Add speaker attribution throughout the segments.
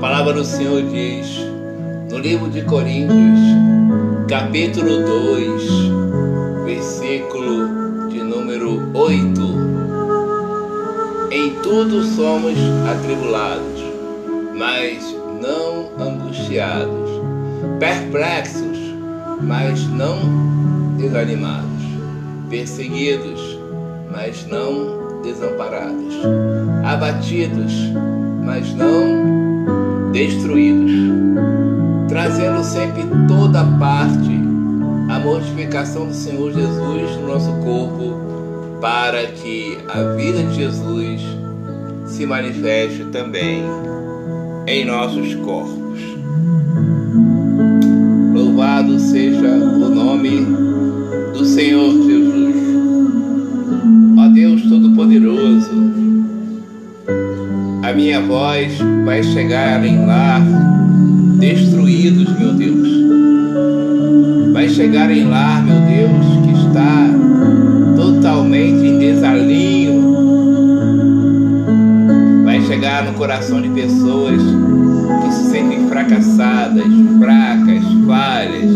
Speaker 1: palavra do Senhor diz, no livro de Coríntios, capítulo 2, versículo de número 8. Em tudo somos atribulados, mas não angustiados, perplexos, mas não desanimados, perseguidos, mas não desamparados, abatidos, mas não destruídos, trazendo sempre toda parte a mortificação do Senhor Jesus no nosso corpo, para que a vida de Jesus se manifeste também em nossos corpos. Louvado seja o nome do Senhor Jesus. Ó Deus Todo-Poderoso, a minha voz vai chegar em lar destruídos, meu Deus. Vai chegar em lar, meu Deus, que está totalmente em desalinho. Vai chegar no coração de pessoas que se sentem fracassadas, fracas, falhas.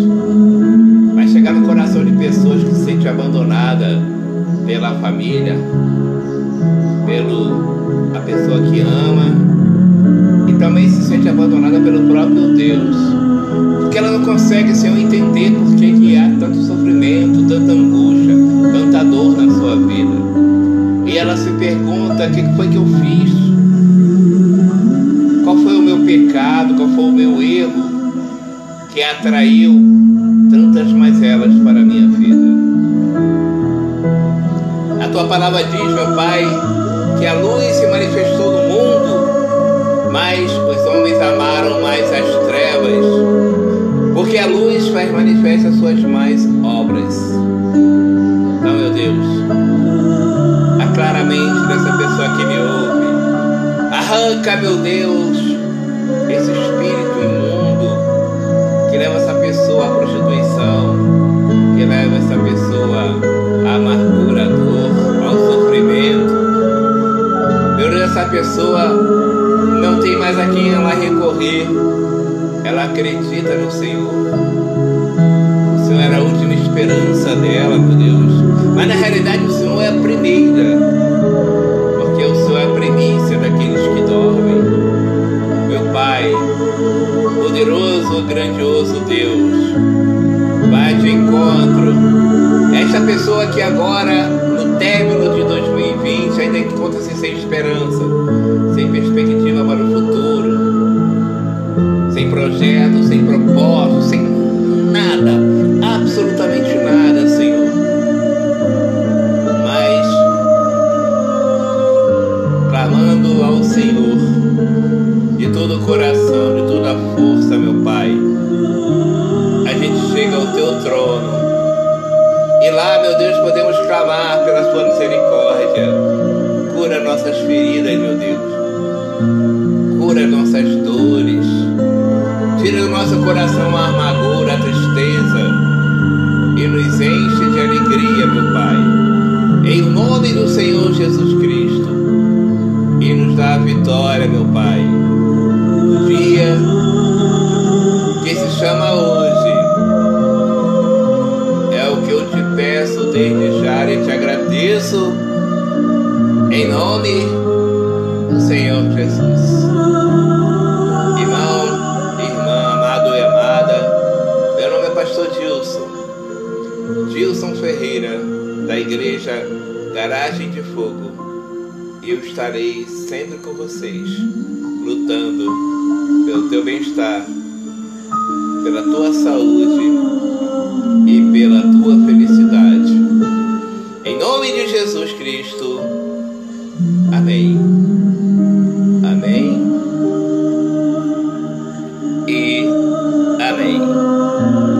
Speaker 1: Vai chegar no coração de pessoas que se sentem abandonadas pela família, pelo a pessoa que ama também se sente abandonada pelo próprio Deus. Porque ela não consegue, Senhor, entender por que, que há tanto sofrimento, tanta angústia, tanta dor na sua vida. E ela se pergunta: o que foi que eu fiz? Qual foi o meu pecado? Qual foi o meu erro que atraiu tantas mazelas para a minha vida? A tua palavra diz, meu Pai, que a luz se manifestou no mundo, mas os homens amaram mais as trevas, porque a luz faz manifesta as suas mais obras. Então, meu Deus, a mente dessa pessoa que me ouve. Arranca, meu Deus, esse espírito imundo que leva essa pessoa à prostituição, que leva essa pessoa à amargura, à dor, ao sofrimento. Meu Deus, essa pessoa recorrer. Ela acredita no Senhor. O Senhor era a última esperança dela, meu Deus. Mas na realidade o Senhor é a primeira. Porque o Senhor é a primícia daqueles que dormem. Meu Pai, poderoso, grandioso Deus, vai de encontro. Esta pessoa que agora, no término de 2020, ainda encontra-se sem esperança, sem perspectiva projeto, sem propósito, sem nada, absolutamente nada, Senhor. Mas clamando ao Senhor de todo o coração, de toda a força, meu Pai, a gente chega ao teu trono. E lá, meu Deus, podemos clamar pela sua misericórdia. Cura nossas feridas, meu Deus. Cura nossas dores. Coração a amargura, a tristeza. E nos enche de alegria, meu Pai. Em nome do Senhor Jesus Cristo. E nos dá a vitória, meu Pai. No dia que se chama hoje. É o que eu te peço desde já e te agradeço. Em nome do Senhor Jesus. Igreja Garagem de Fogo. Eu estarei sempre com vocês, lutando pelo teu bem-estar, pela tua saúde e pela tua felicidade. Em nome de Jesus Cristo.